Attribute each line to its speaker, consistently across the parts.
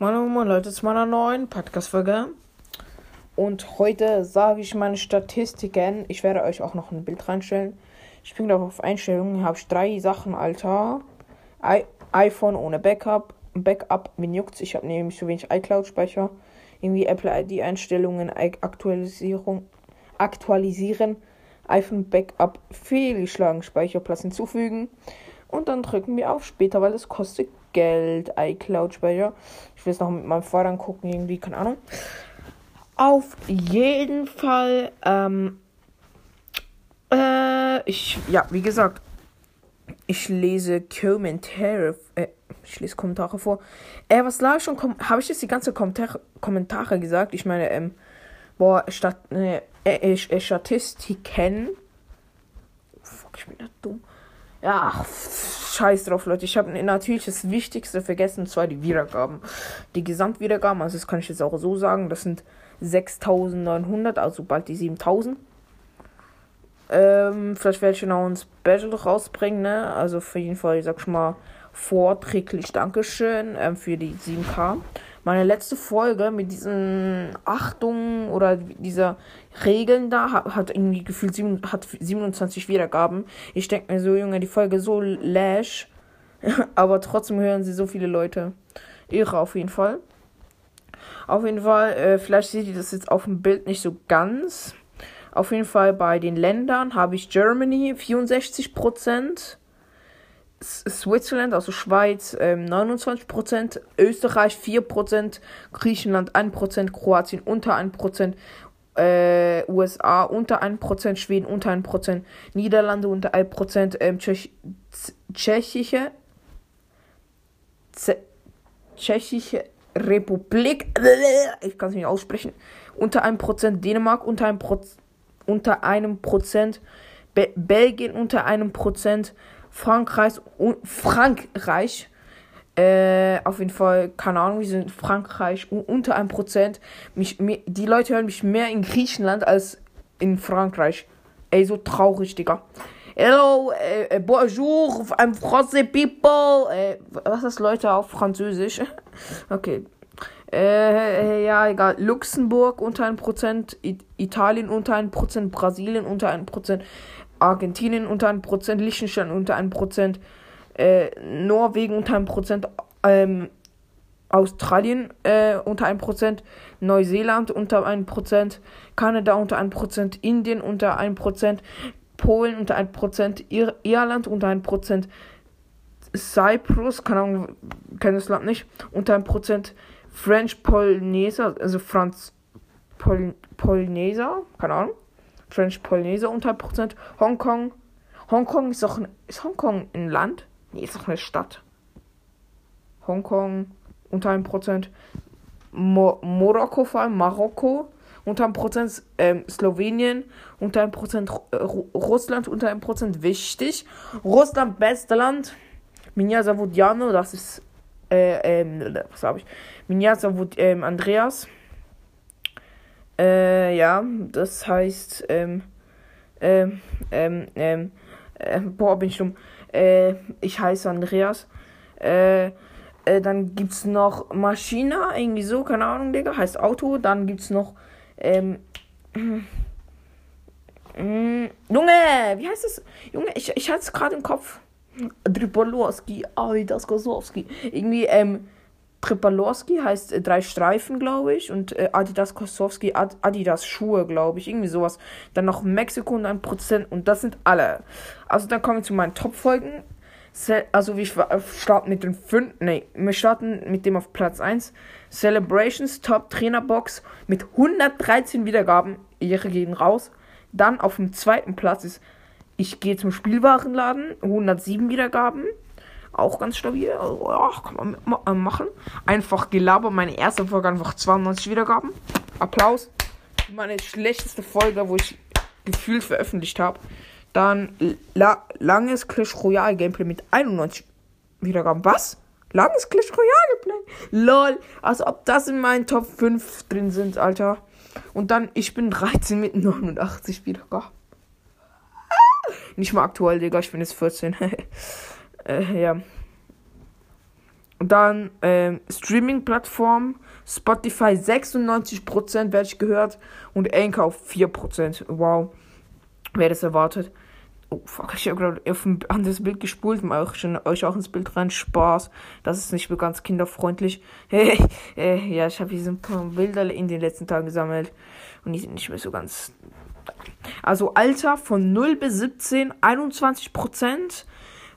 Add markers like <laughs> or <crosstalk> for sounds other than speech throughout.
Speaker 1: Moin Moin Leute zu meiner neuen Podcast-Folge. Und heute sage ich meine Statistiken. Ich werde euch auch noch ein Bild reinstellen. Ich bin gerade auf Einstellungen. Hier habe ich drei Sachen, Alter. I iPhone ohne Backup. Backup, mir juckt's. Ich habe nämlich zu wenig iCloud-Speicher. Irgendwie Apple ID-Einstellungen, Aktualisierung, aktualisieren. iPhone Backup fehlgeschlagen, Speicherplatz hinzufügen. Und dann drücken wir auf später, weil es kostet Geld, iCloud-Speicher. Ich will es noch mit meinem Vater gucken, irgendwie, keine Ahnung. Auf jeden Fall, ähm, äh, ich, ja, wie gesagt, ich lese Kommentare, äh, ich lese Kommentare vor. Äh, was lag schon, habe ich jetzt die ganze Kommentare, Kommentare gesagt? Ich meine, ähm, boah, Stat äh, äh, äh, äh Statistiken. Fuck, ich bin da dumm. Ja, pff Scheiß drauf, Leute. Ich habe natürlich das Wichtigste vergessen, und zwar die Wiedergaben. Die Gesamtwiedergaben, also das kann ich jetzt auch so sagen, das sind 6900, also bald die 7000. Ähm, vielleicht werde ich noch ein Special rausbringen, ne? Also auf jeden Fall, ich sag schon mal, vorträglich Dankeschön ähm, für die 7K. Meine letzte Folge mit diesen Achtungen oder dieser Regeln da hat, hat irgendwie gefühlt sieben, hat 27 Wiedergaben. Ich denke mir so, Junge, die Folge so lash. <laughs> Aber trotzdem hören sie so viele Leute. Irre auf jeden Fall. Auf jeden Fall, äh, vielleicht seht ihr das jetzt auf dem Bild nicht so ganz. Auf jeden Fall bei den Ländern habe ich Germany 64%. Switzerland, also Schweiz, ähm, 29%, Österreich 4%, Griechenland 1%, Kroatien unter 1%, äh, USA unter 1%, Schweden unter 1%, Niederlande unter 1%, ähm, Tschech Tschechische, Tschechische Republik, <laughs> ich kann es nicht aussprechen, unter 1%, Dänemark unter 1%, unter 1%, Be Belgien unter 1%, Frankreich, und Frankreich äh, auf jeden Fall, keine Ahnung, wir sind Frankreich unter 1%. Mich, mir, die Leute hören mich mehr in Griechenland als in Frankreich. Ey, so traurig, Digga. Hello, äh, äh bonjour, I'm Français people. Äh, was ist Leute auf Französisch? <laughs> okay. Äh, äh, ja, egal. Luxemburg unter 1%, Italien unter 1%, Brasilien unter 1%, Argentinien unter 1%, Liechtenstein unter 1%, äh, Norwegen unter 1%, ähm, Australien äh, unter 1%, Neuseeland unter 1%, Kanada unter 1%, Indien unter 1%, Polen unter 1%, Ir Irland unter 1%, Cyprus, keine Ahnung, kenne das Land nicht, unter 1%, French Polynesia, also Franz Poly Polynesia, keine Ahnung, French Polynesia unter Prozent. Hongkong. Hongkong ist doch ein. Ist Hongkong ein Land? Nee, ist doch eine Stadt. Hongkong unter 1%. Prozent. Mo Marokko vor allem, Marokko unter 1%. ähm, Slowenien unter 1%. Äh, Ru Russland unter 1%. wichtig. Russland, beste Land. Minja Savudjano, das ist, äh, ähm, was habe ich? Minja Savud, ähm, Andreas. Äh, ja, das heißt, ähm, ähm, ähm, ähm, äh, boah, bin ich dumm. Äh, ich heiße Andreas. Äh, äh, dann gibt's noch Maschina, irgendwie so, keine Ahnung, Digga, heißt Auto. Dann gibt's noch, ähm, mm, Junge, wie heißt das? Junge, ich, ich hatte es gerade im Kopf. Dripolowski, Aida Skosowski. Irgendwie, ähm, Kripalowski heißt äh, drei Streifen, glaube ich. Und äh, Adidas Kosowski, Ad Adidas Schuhe, glaube ich. Irgendwie sowas. Dann noch Mexiko und ein Prozent. Und das sind alle. Also dann kommen wir zu meinen Top-Folgen. Also wir äh, starten mit den fünf. Nee, wir starten mit dem auf Platz 1. Celebrations Top Trainer Box mit 113 Wiedergaben. Ihre gehen raus. Dann auf dem zweiten Platz ist Ich gehe zum Spielwarenladen. 107 Wiedergaben auch ganz stabil. Also, ja, kann man äh, machen. Einfach gelabert, meine erste Folge einfach 92 Wiedergaben. Applaus. Meine schlechteste Folge, wo ich gefühlt veröffentlicht habe. Dann la langes Clash Royale Gameplay mit 91 Wiedergaben. Was? Langes Clash Royale Gameplay? LOL. Als ob das in meinen Top 5 drin sind, Alter. Und dann, ich bin 13 mit 89 Wiedergaben. Ah! Nicht mal aktuell, Digga. Ich bin jetzt 14. <laughs> Äh, ja. Dann ähm, Streaming-Plattform, Spotify 96% werde ich gehört und Anchor auf 4%. Wow, wer das erwartet. Oh fuck, ich habe gerade auf ein anderes Bild gespult, mache euch, euch auch ins Bild rein. Spaß, das ist nicht mehr ganz kinderfreundlich. <laughs> Äh, ja, ich habe hier so ein paar Bilder in den letzten Tagen gesammelt und die sind nicht mehr so ganz. Also Alter von 0 bis 17, 21 Prozent.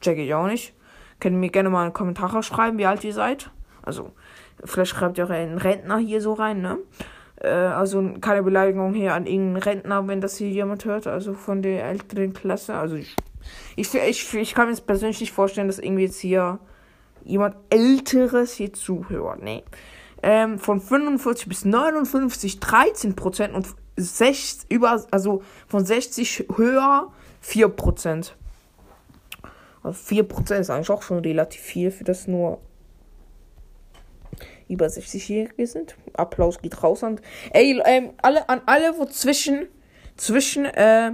Speaker 1: Check ich auch nicht. Könnt ihr mir gerne mal einen Kommentar schreiben, wie alt ihr seid. Also, vielleicht schreibt ihr auch einen Rentner hier so rein, ne? Äh, also keine Beleidigung hier an irgendeinen Rentner, wenn das hier jemand hört, also von der älteren Klasse. Also ich, ich, ich, ich kann mir jetzt persönlich nicht vorstellen, dass irgendwie jetzt hier jemand Älteres hier zuhört. Nee. Ähm, von 45 bis 59 13 Prozent und 6, über, also von 60 höher 4 Prozent. Also 4% ist eigentlich auch schon relativ viel, für das nur über 60-Jährige sind. Applaus geht raus an. Ey, ähm, alle, an alle, wo zwischen, zwischen äh,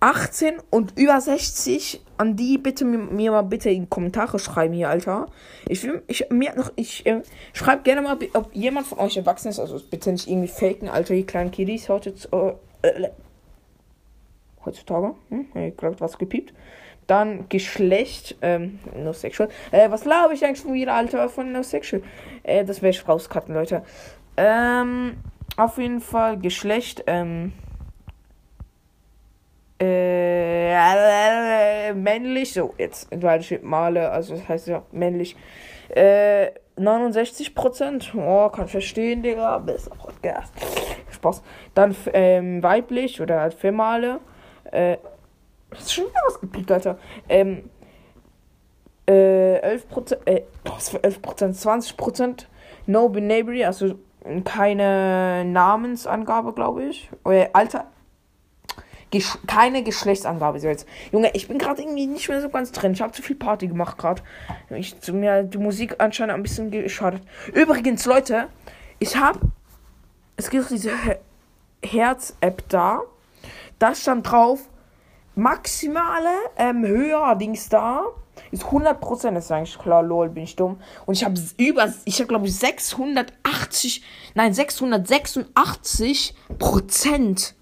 Speaker 1: 18 und über 60, an die bitte mir, mir, mal bitte in Kommentare schreiben hier, Alter. Ich will, ich, mir noch, ich, äh, schreibt gerne mal, ob jemand von euch erwachsen ist. Also bitte nicht irgendwie faken, Alter, die kleinen Kiddies heute, äh, äh, heutzutage. Hm? Ihr glaubt, was gepiept. Dann Geschlecht, ähm, No Sexual. Äh, was glaube ich eigentlich schon wieder, Alter, von No Sexual? Äh, das werde ich rauscutten, Leute. Ähm, auf jeden Fall Geschlecht, ähm, äh, männlich, so, jetzt, weil ich male, also das heißt ja männlich, äh, 69%, oh, kann verstehen, Digga, besser Podcast. Spaß. Dann, ähm, weiblich oder halt für Male, äh, das ist schon wieder was gepiept, Alter. Ähm, äh, 11%, äh, was für 11%, 20% No Binary, also keine Namensangabe, glaube ich. Oder Alter. Gesch keine Geschlechtsangabe so jetzt. Junge, ich bin gerade irgendwie nicht mehr so ganz drin. Ich habe zu viel Party gemacht gerade. Ich zu mir die Musik anscheinend ein bisschen geschadet. Übrigens, Leute, ich habe es gibt diese Herz-App da. Da stand drauf, maximale ähm, Höher-Dings da ist 100%, ist eigentlich klar, lol, bin ich dumm. Und ich habe über, ich habe glaube ich 680, nein, 686 Prozent.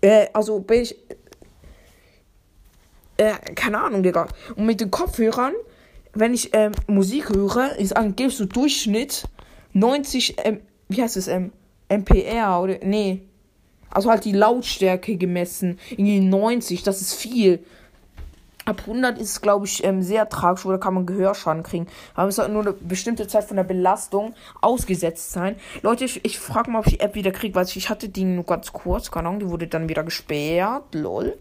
Speaker 1: Äh, also bin ich, äh, keine Ahnung, Digga. Und mit den Kopfhörern, wenn ich ähm, Musik höre, ist angeblich so Durchschnitt 90, ähm, wie heißt es, ähm, MPR oder, nee, also halt die Lautstärke gemessen. Irgendwie 90, das ist viel. Ab 100 ist es, glaube ich, ähm, sehr tragisch, oder kann man Gehörschaden kriegen. Aber es sollte nur eine bestimmte Zeit von der Belastung ausgesetzt sein. Leute, ich, ich frage mal, ob ich die App wieder kriege, weil ich, ich hatte die nur ganz kurz, keine Ahnung, die wurde dann wieder gesperrt, lol.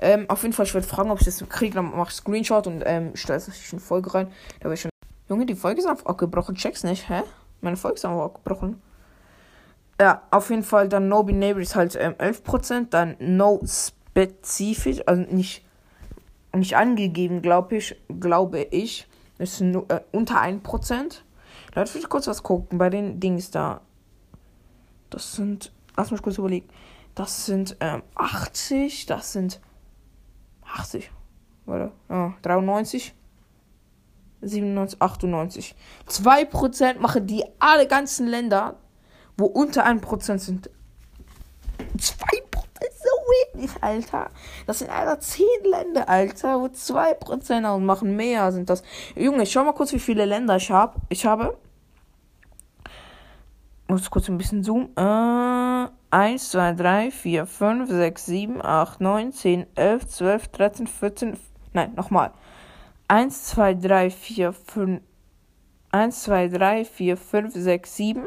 Speaker 1: Ähm, auf jeden Fall, ich werde fragen, ob ich das kriege, dann mache ich Screenshot und ähm, stelle es in Folge rein. Da ich schon... Junge, die Folge ist einfach abgebrochen, check's nicht, hä? Meine Folge ist einfach abgebrochen. Ja, auf jeden Fall dann No Neighbor ist halt ähm, 11%, dann No Specific, also nicht, nicht angegeben, glaube ich, glaube ich, ist nur, äh, unter 1%. Leute, will ich kurz was gucken bei den Dings da. Das sind, lass mich kurz überlegen, das sind ähm, 80, das sind 80, oder? Ja, 93. 97, 98. 2% machen die alle ganzen Länder wo unter 1% sind. 2% ist so wenig, Alter. Das sind Alter 10 Länder, Alter, wo 2% machen Mehr sind das. Junge, schau mal kurz, wie viele Länder ich habe. Ich habe. Muss kurz ein bisschen zoomen. Äh, 1, 2, 3, 4, 5, 6, 7, 8, 9, 10, 11, 12, 13, 14. Nein, nochmal. 1, 2, 3, 4, 5. 1, 2, 3, 4, 5, 6, 7.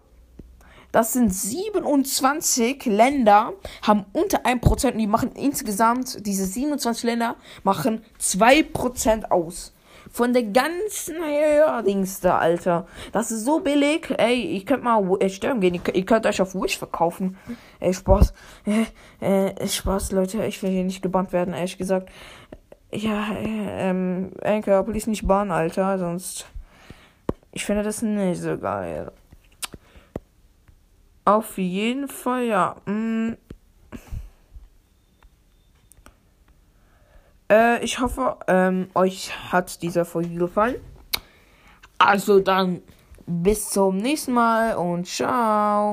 Speaker 1: Das sind 27 Länder, haben unter 1% und die machen insgesamt, diese 27 Länder machen 2% aus. Von der ganzen ja, da, Alter. Das ist so billig. Ey, ich könnt mal äh, sterben gehen. Ihr, könnt euch auf Wish verkaufen. Ey, Spaß. Äh, Spaß, Leute. Ich will hier nicht gebannt werden, ehrlich gesagt. Ja, äh, ähm, Enkel, please nicht bannen, Alter. Sonst. Ich finde das nicht so geil. Auf jeden Fall, ja. Hm. Äh, ich hoffe, ähm, euch hat dieser Folge gefallen. Also dann bis zum nächsten Mal und ciao.